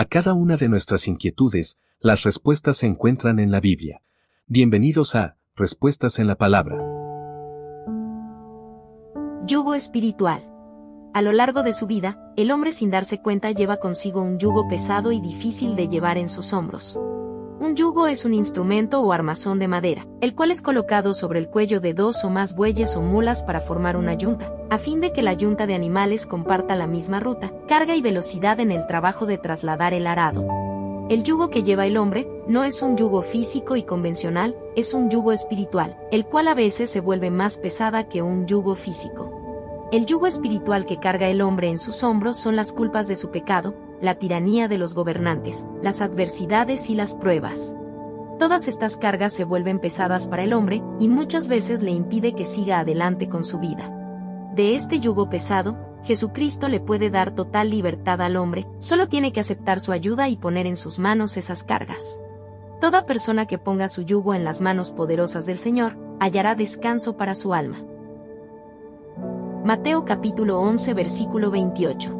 A cada una de nuestras inquietudes, las respuestas se encuentran en la Biblia. Bienvenidos a Respuestas en la Palabra. Yugo espiritual. A lo largo de su vida, el hombre sin darse cuenta lleva consigo un yugo pesado y difícil de llevar en sus hombros. Un yugo es un instrumento o armazón de madera, el cual es colocado sobre el cuello de dos o más bueyes o mulas para formar una yunta, a fin de que la yunta de animales comparta la misma ruta, carga y velocidad en el trabajo de trasladar el arado. El yugo que lleva el hombre no es un yugo físico y convencional, es un yugo espiritual, el cual a veces se vuelve más pesada que un yugo físico. El yugo espiritual que carga el hombre en sus hombros son las culpas de su pecado, la tiranía de los gobernantes, las adversidades y las pruebas. Todas estas cargas se vuelven pesadas para el hombre y muchas veces le impide que siga adelante con su vida. De este yugo pesado, Jesucristo le puede dar total libertad al hombre, solo tiene que aceptar su ayuda y poner en sus manos esas cargas. Toda persona que ponga su yugo en las manos poderosas del Señor, hallará descanso para su alma. Mateo capítulo 11 versículo 28